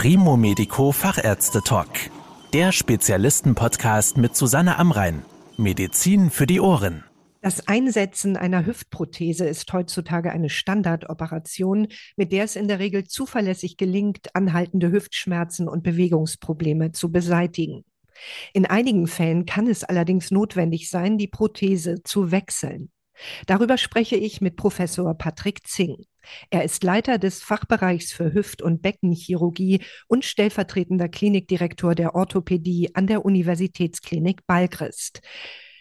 Primo Medico Fachärzte Talk. Der Spezialisten-Podcast mit Susanne Amrein. Medizin für die Ohren. Das Einsetzen einer Hüftprothese ist heutzutage eine Standardoperation, mit der es in der Regel zuverlässig gelingt, anhaltende Hüftschmerzen und Bewegungsprobleme zu beseitigen. In einigen Fällen kann es allerdings notwendig sein, die Prothese zu wechseln. Darüber spreche ich mit Professor Patrick Zing. Er ist Leiter des Fachbereichs für Hüft- und Beckenchirurgie und stellvertretender Klinikdirektor der Orthopädie an der Universitätsklinik Balgrist.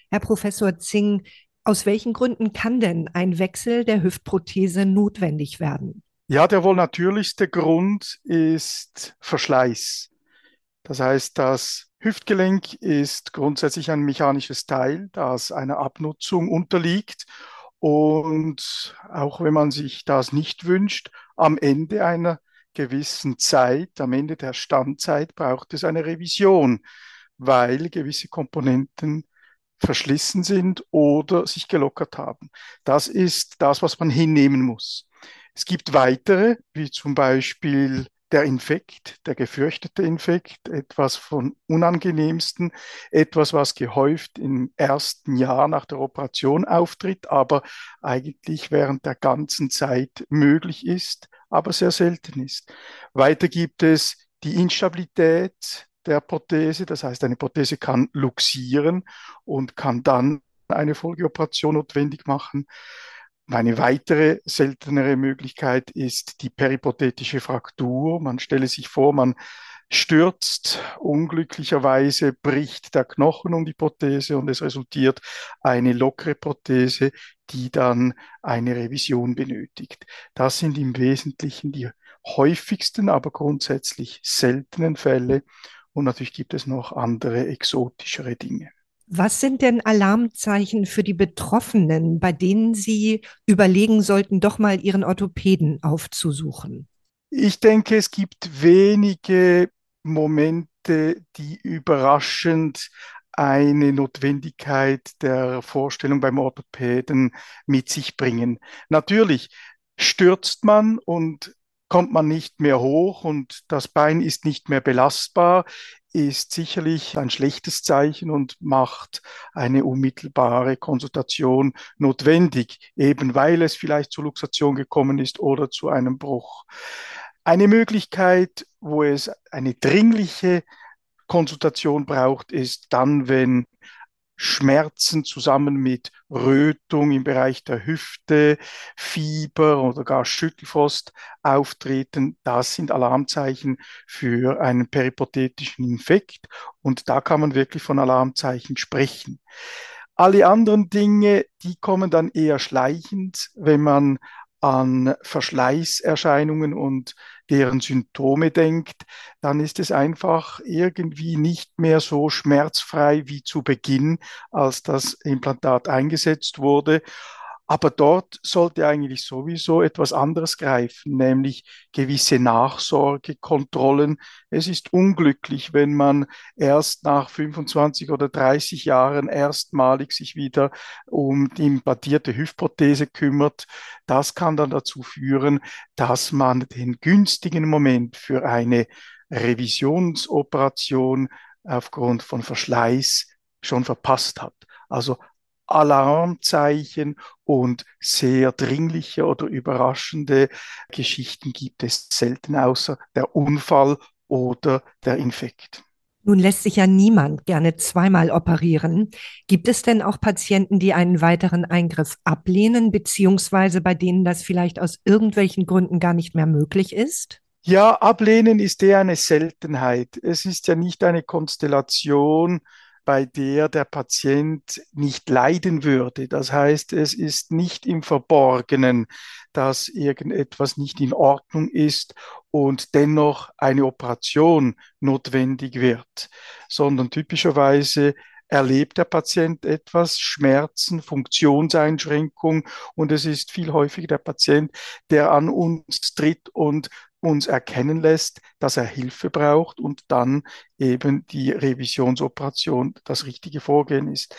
Herr Professor Zing, aus welchen Gründen kann denn ein Wechsel der Hüftprothese notwendig werden? Ja, der wohl natürlichste Grund ist Verschleiß. Das heißt, das Hüftgelenk ist grundsätzlich ein mechanisches Teil, das einer Abnutzung unterliegt und auch wenn man sich das nicht wünscht, am Ende einer gewissen Zeit, am Ende der Standzeit braucht es eine Revision, weil gewisse Komponenten verschlissen sind oder sich gelockert haben. Das ist das, was man hinnehmen muss. Es gibt weitere, wie zum Beispiel der Infekt, der gefürchtete Infekt, etwas von unangenehmsten, etwas, was gehäuft im ersten Jahr nach der Operation auftritt, aber eigentlich während der ganzen Zeit möglich ist, aber sehr selten ist. Weiter gibt es die Instabilität der Prothese, das heißt, eine Prothese kann luxieren und kann dann eine Folgeoperation notwendig machen. Eine weitere seltenere Möglichkeit ist die peripothetische Fraktur. Man stelle sich vor, man stürzt, unglücklicherweise bricht der Knochen um die Prothese und es resultiert eine lockere Prothese, die dann eine Revision benötigt. Das sind im Wesentlichen die häufigsten, aber grundsätzlich seltenen Fälle und natürlich gibt es noch andere exotischere Dinge. Was sind denn Alarmzeichen für die Betroffenen, bei denen Sie überlegen sollten, doch mal Ihren Orthopäden aufzusuchen? Ich denke, es gibt wenige Momente, die überraschend eine Notwendigkeit der Vorstellung beim Orthopäden mit sich bringen. Natürlich stürzt man und kommt man nicht mehr hoch und das Bein ist nicht mehr belastbar, ist sicherlich ein schlechtes Zeichen und macht eine unmittelbare Konsultation notwendig, eben weil es vielleicht zur Luxation gekommen ist oder zu einem Bruch. Eine Möglichkeit, wo es eine dringliche Konsultation braucht, ist dann, wenn Schmerzen zusammen mit Rötung im Bereich der Hüfte, Fieber oder gar Schüttelfrost auftreten. Das sind Alarmzeichen für einen peripothetischen Infekt und da kann man wirklich von Alarmzeichen sprechen. Alle anderen Dinge, die kommen dann eher schleichend, wenn man an Verschleißerscheinungen und deren Symptome denkt, dann ist es einfach irgendwie nicht mehr so schmerzfrei wie zu Beginn, als das Implantat eingesetzt wurde. Aber dort sollte eigentlich sowieso etwas anderes greifen, nämlich gewisse Nachsorgekontrollen. Es ist unglücklich, wenn man erst nach 25 oder 30 Jahren erstmalig sich wieder um die implantierte Hüftprothese kümmert. Das kann dann dazu führen, dass man den günstigen Moment für eine Revisionsoperation aufgrund von Verschleiß schon verpasst hat. Also Alarmzeichen und sehr dringliche oder überraschende Geschichten gibt es selten außer der Unfall oder der Infekt. Nun lässt sich ja niemand gerne zweimal operieren. Gibt es denn auch Patienten, die einen weiteren Eingriff ablehnen, beziehungsweise bei denen das vielleicht aus irgendwelchen Gründen gar nicht mehr möglich ist? Ja, ablehnen ist eher eine Seltenheit. Es ist ja nicht eine Konstellation, bei der der Patient nicht leiden würde. Das heißt, es ist nicht im Verborgenen, dass irgendetwas nicht in Ordnung ist und dennoch eine Operation notwendig wird, sondern typischerweise erlebt der Patient etwas, Schmerzen, Funktionseinschränkung und es ist viel häufiger der Patient, der an uns tritt und uns erkennen lässt, dass er Hilfe braucht und dann eben die Revisionsoperation das richtige Vorgehen ist.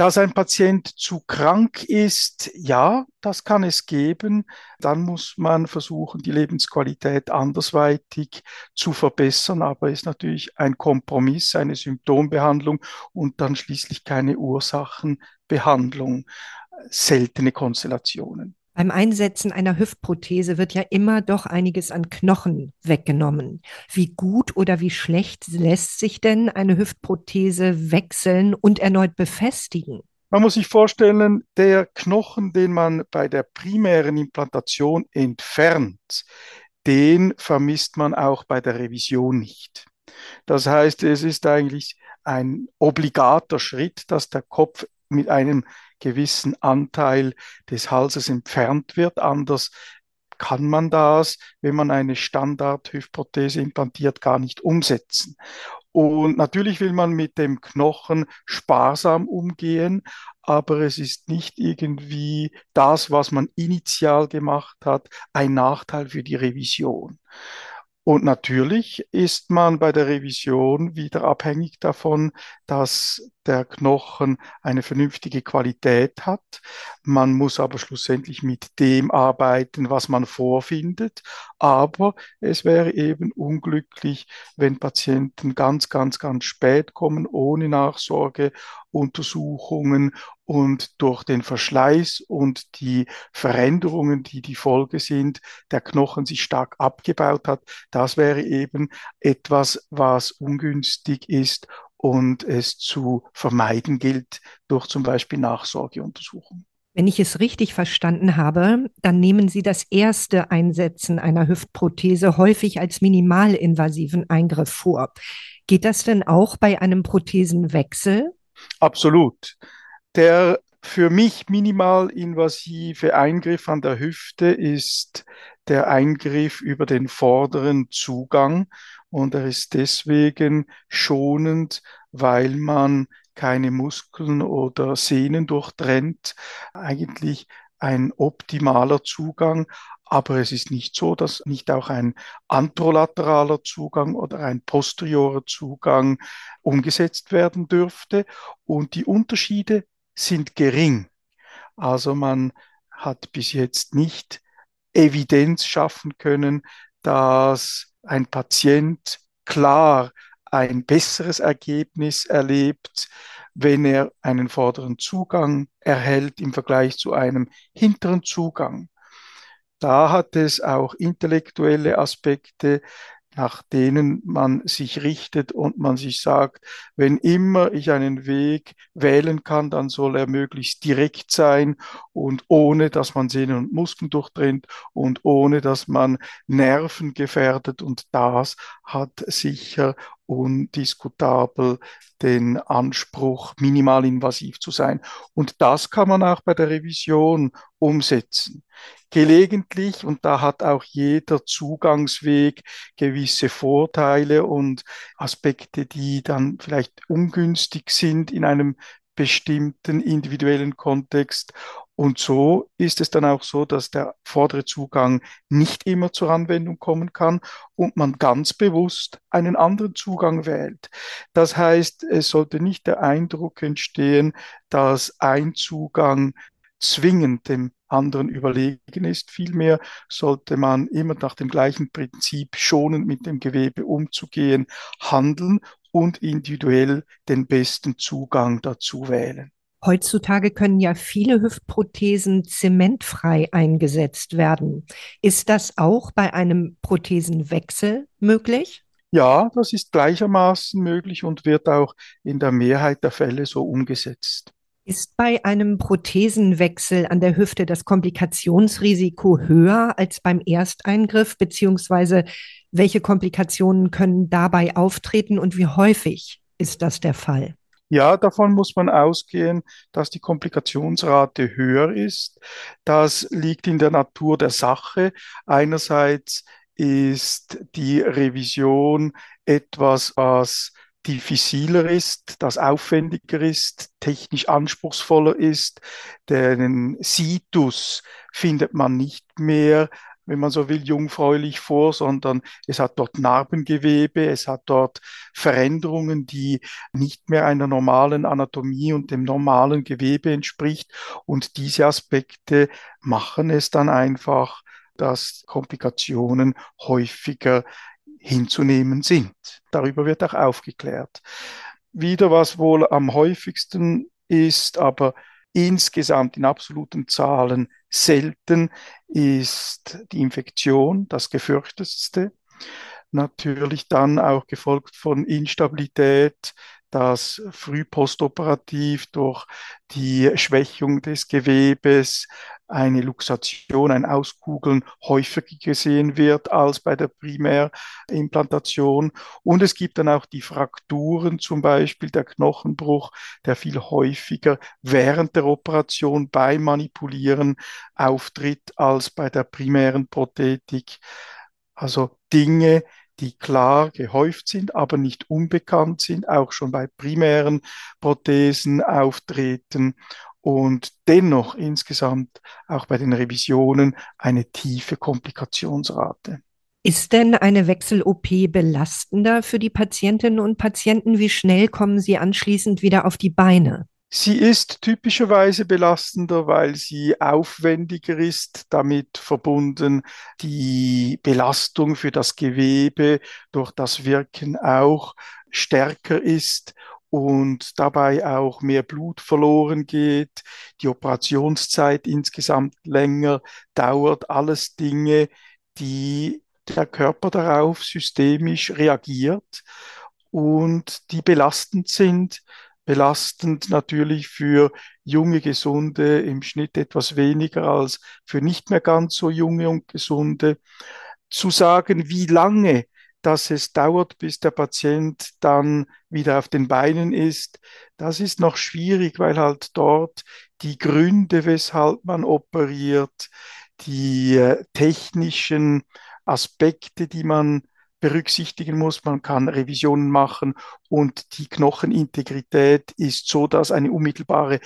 Dass ein Patient zu krank ist, ja, das kann es geben. Dann muss man versuchen, die Lebensqualität andersweitig zu verbessern. Aber es ist natürlich ein Kompromiss, eine Symptombehandlung und dann schließlich keine Ursachenbehandlung. Seltene Konstellationen. Beim Einsetzen einer Hüftprothese wird ja immer doch einiges an Knochen weggenommen. Wie gut oder wie schlecht lässt sich denn eine Hüftprothese wechseln und erneut befestigen? Man muss sich vorstellen, der Knochen, den man bei der primären Implantation entfernt, den vermisst man auch bei der Revision nicht. Das heißt, es ist eigentlich ein obligater Schritt, dass der Kopf mit einem gewissen Anteil des Halses entfernt wird. Anders kann man das, wenn man eine Standard-Hüftprothese implantiert, gar nicht umsetzen. Und natürlich will man mit dem Knochen sparsam umgehen, aber es ist nicht irgendwie das, was man initial gemacht hat, ein Nachteil für die Revision. Und natürlich ist man bei der Revision wieder abhängig davon, dass der Knochen eine vernünftige Qualität hat. Man muss aber schlussendlich mit dem arbeiten, was man vorfindet. Aber es wäre eben unglücklich, wenn Patienten ganz, ganz, ganz spät kommen, ohne Nachsorgeuntersuchungen und durch den Verschleiß und die Veränderungen, die die Folge sind, der Knochen sich stark abgebaut hat. Das wäre eben etwas, was ungünstig ist und es zu vermeiden gilt durch zum Beispiel Nachsorgeuntersuchungen. Wenn ich es richtig verstanden habe, dann nehmen Sie das erste Einsetzen einer Hüftprothese häufig als minimalinvasiven Eingriff vor. Geht das denn auch bei einem Prothesenwechsel? Absolut. Der für mich minimalinvasive Eingriff an der Hüfte ist der Eingriff über den vorderen Zugang und er ist deswegen schonend, weil man keine Muskeln oder Sehnen durchtrennt. Eigentlich ein optimaler Zugang, aber es ist nicht so, dass nicht auch ein antrolateraler Zugang oder ein posteriorer Zugang umgesetzt werden dürfte. Und die Unterschiede sind gering. Also man hat bis jetzt nicht Evidenz schaffen können, dass ein Patient klar ein besseres Ergebnis erlebt, wenn er einen vorderen Zugang erhält im Vergleich zu einem hinteren Zugang. Da hat es auch intellektuelle Aspekte, nach denen man sich richtet und man sich sagt, wenn immer ich einen Weg wählen kann, dann soll er möglichst direkt sein und ohne, dass man Sehnen und Muskeln durchtrennt und ohne, dass man Nerven gefährdet. Und das hat sicher undiskutabel den Anspruch, minimalinvasiv zu sein. Und das kann man auch bei der Revision umsetzen. Gelegentlich, und da hat auch jeder Zugangsweg gewisse Vorteile und Aspekte, die dann vielleicht ungünstig sind in einem bestimmten individuellen Kontext. Und so ist es dann auch so, dass der vordere Zugang nicht immer zur Anwendung kommen kann und man ganz bewusst einen anderen Zugang wählt. Das heißt, es sollte nicht der Eindruck entstehen, dass ein Zugang zwingend dem anderen überlegen ist. Vielmehr sollte man immer nach dem gleichen Prinzip schonend mit dem Gewebe umzugehen, handeln und individuell den besten Zugang dazu wählen. Heutzutage können ja viele Hüftprothesen zementfrei eingesetzt werden. Ist das auch bei einem Prothesenwechsel möglich? Ja, das ist gleichermaßen möglich und wird auch in der Mehrheit der Fälle so umgesetzt. Ist bei einem Prothesenwechsel an der Hüfte das Komplikationsrisiko höher als beim Ersteingriff, beziehungsweise welche Komplikationen können dabei auftreten und wie häufig ist das der Fall? Ja, davon muss man ausgehen, dass die Komplikationsrate höher ist. Das liegt in der Natur der Sache. Einerseits ist die Revision etwas, was diffiziler ist, das aufwendiger ist, technisch anspruchsvoller ist. Den Situs findet man nicht mehr wenn man so will, jungfräulich vor, sondern es hat dort Narbengewebe, es hat dort Veränderungen, die nicht mehr einer normalen Anatomie und dem normalen Gewebe entspricht. Und diese Aspekte machen es dann einfach, dass Komplikationen häufiger hinzunehmen sind. Darüber wird auch aufgeklärt. Wieder was wohl am häufigsten ist, aber insgesamt in absoluten Zahlen selten, ist die Infektion das gefürchtetste. Natürlich dann auch gefolgt von Instabilität, dass früh postoperativ durch die Schwächung des Gewebes eine Luxation, ein Auskugeln häufiger gesehen wird als bei der Primärimplantation. Und es gibt dann auch die Frakturen, zum Beispiel der Knochenbruch, der viel häufiger während der Operation beim Manipulieren auftritt als bei der primären Prothetik. Also Dinge, die klar gehäuft sind, aber nicht unbekannt sind, auch schon bei primären Prothesen auftreten und dennoch insgesamt auch bei den Revisionen eine tiefe Komplikationsrate. Ist denn eine Wechsel-OP belastender für die Patientinnen und Patienten? Wie schnell kommen sie anschließend wieder auf die Beine? Sie ist typischerweise belastender, weil sie aufwendiger ist, damit verbunden die Belastung für das Gewebe durch das Wirken auch stärker ist und dabei auch mehr Blut verloren geht, die Operationszeit insgesamt länger dauert, alles Dinge, die der Körper darauf systemisch reagiert und die belastend sind. Belastend natürlich für junge Gesunde im Schnitt etwas weniger als für nicht mehr ganz so junge und Gesunde. Zu sagen, wie lange dass es dauert, bis der Patient dann wieder auf den Beinen ist, das ist noch schwierig, weil halt dort die Gründe, weshalb man operiert, die äh, technischen Aspekte, die man berücksichtigen muss. Man kann Revisionen machen und die Knochenintegrität ist so, dass eine unmittelbare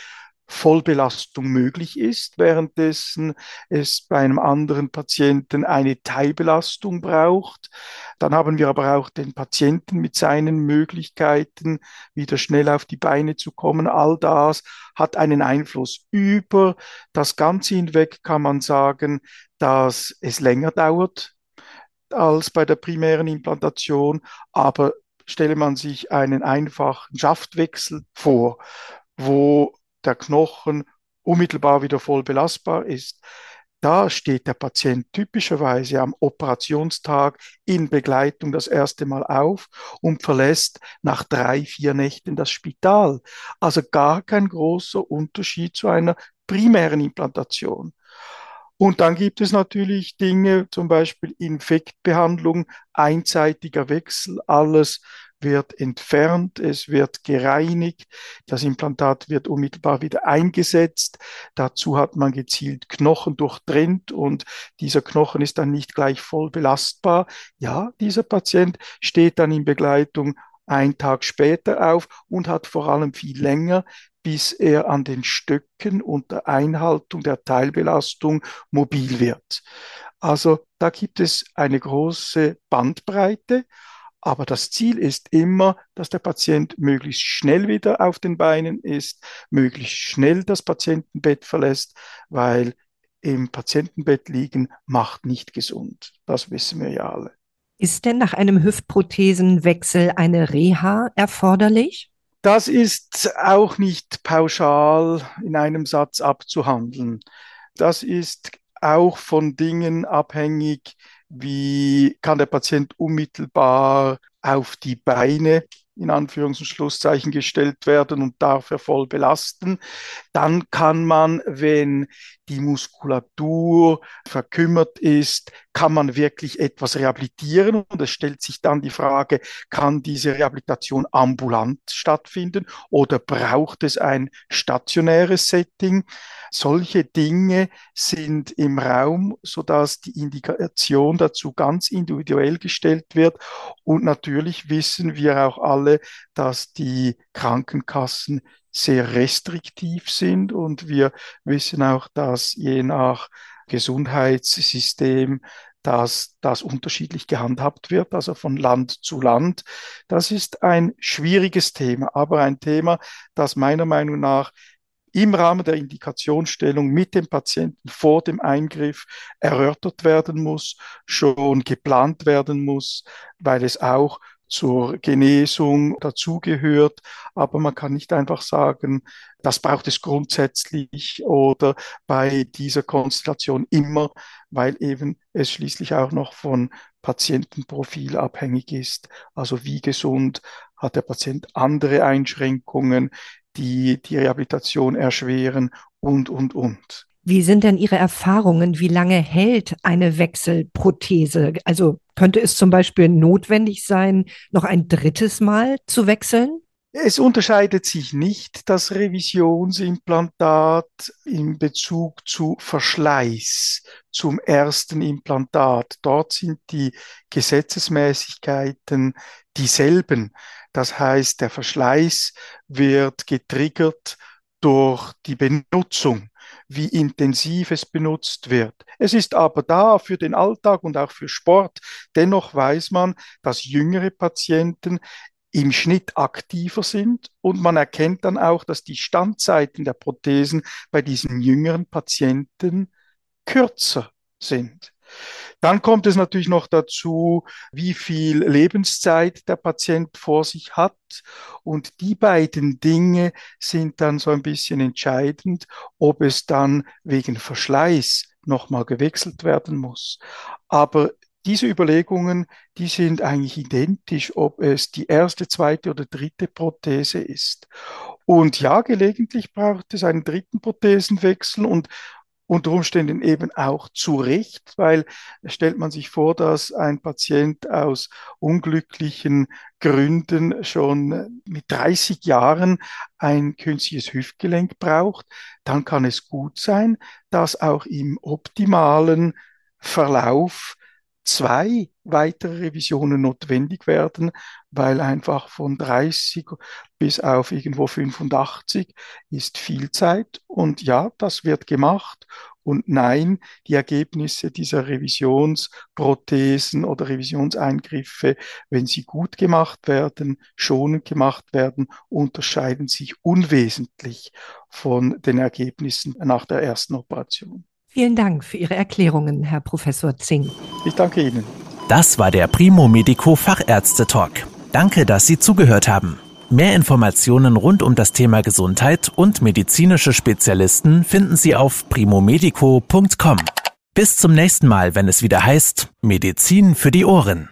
Vollbelastung möglich ist, währenddessen es bei einem anderen Patienten eine Teilbelastung braucht. Dann haben wir aber auch den Patienten mit seinen Möglichkeiten, wieder schnell auf die Beine zu kommen. All das hat einen Einfluss. Über das Ganze hinweg kann man sagen, dass es länger dauert, als bei der primären Implantation, aber stelle man sich einen einfachen Schaftwechsel vor, wo der Knochen unmittelbar wieder voll belastbar ist. Da steht der Patient typischerweise am Operationstag in Begleitung das erste Mal auf und verlässt nach drei, vier Nächten das Spital. Also gar kein großer Unterschied zu einer primären Implantation. Und dann gibt es natürlich Dinge, zum Beispiel Infektbehandlung, einseitiger Wechsel, alles wird entfernt, es wird gereinigt, das Implantat wird unmittelbar wieder eingesetzt. Dazu hat man gezielt Knochen durchtrennt und dieser Knochen ist dann nicht gleich voll belastbar. Ja, dieser Patient steht dann in Begleitung ein Tag später auf und hat vor allem viel länger bis er an den Stöcken unter Einhaltung der Teilbelastung mobil wird. Also da gibt es eine große Bandbreite, aber das Ziel ist immer, dass der Patient möglichst schnell wieder auf den Beinen ist, möglichst schnell das Patientenbett verlässt, weil im Patientenbett liegen macht nicht gesund. Das wissen wir ja alle. Ist denn nach einem Hüftprothesenwechsel eine Reha erforderlich? Das ist auch nicht pauschal in einem Satz abzuhandeln. Das ist auch von Dingen abhängig, wie kann der Patient unmittelbar auf die Beine in Anführungs- und Schlusszeichen gestellt werden und darf er voll belasten. Dann kann man, wenn die Muskulatur verkümmert ist, kann man wirklich etwas rehabilitieren. Und es stellt sich dann die Frage, kann diese Rehabilitation ambulant stattfinden oder braucht es ein stationäres Setting? Solche Dinge sind im Raum, sodass die Indikation dazu ganz individuell gestellt wird. Und natürlich wissen wir auch alle, dass die Krankenkassen sehr restriktiv sind und wir wissen auch, dass je nach Gesundheitssystem, dass das unterschiedlich gehandhabt wird, also von Land zu Land. Das ist ein schwieriges Thema, aber ein Thema, das meiner Meinung nach im Rahmen der Indikationsstellung mit dem Patienten vor dem Eingriff erörtert werden muss, schon geplant werden muss, weil es auch zur Genesung dazugehört. Aber man kann nicht einfach sagen, das braucht es grundsätzlich oder bei dieser Konstellation immer, weil eben es schließlich auch noch von Patientenprofil abhängig ist. Also wie gesund hat der Patient andere Einschränkungen, die die Rehabilitation erschweren und, und, und. Wie sind denn Ihre Erfahrungen? Wie lange hält eine Wechselprothese? Also könnte es zum Beispiel notwendig sein, noch ein drittes Mal zu wechseln? Es unterscheidet sich nicht das Revisionsimplantat in Bezug zu Verschleiß zum ersten Implantat. Dort sind die Gesetzesmäßigkeiten dieselben. Das heißt, der Verschleiß wird getriggert durch die Benutzung wie intensiv es benutzt wird. Es ist aber da für den Alltag und auch für Sport. Dennoch weiß man, dass jüngere Patienten im Schnitt aktiver sind und man erkennt dann auch, dass die Standzeiten der Prothesen bei diesen jüngeren Patienten kürzer sind. Dann kommt es natürlich noch dazu, wie viel Lebenszeit der Patient vor sich hat. Und die beiden Dinge sind dann so ein bisschen entscheidend, ob es dann wegen Verschleiß nochmal gewechselt werden muss. Aber diese Überlegungen, die sind eigentlich identisch, ob es die erste, zweite oder dritte Prothese ist. Und ja, gelegentlich braucht es einen dritten Prothesenwechsel und unter Umständen eben auch zu Recht, weil stellt man sich vor, dass ein Patient aus unglücklichen Gründen schon mit 30 Jahren ein künstliches Hüftgelenk braucht, dann kann es gut sein, dass auch im optimalen Verlauf zwei weitere Revisionen notwendig werden, weil einfach von 30 bis auf irgendwo 85 ist viel Zeit. Und ja, das wird gemacht. Und nein, die Ergebnisse dieser Revisionsprothesen oder Revisionseingriffe, wenn sie gut gemacht werden, schonend gemacht werden, unterscheiden sich unwesentlich von den Ergebnissen nach der ersten Operation. Vielen Dank für Ihre Erklärungen, Herr Professor Zing. Ich danke Ihnen. Das war der Primo Medico Fachärzte Talk. Danke, dass Sie zugehört haben. Mehr Informationen rund um das Thema Gesundheit und medizinische Spezialisten finden Sie auf primomedico.com. Bis zum nächsten Mal, wenn es wieder heißt Medizin für die Ohren.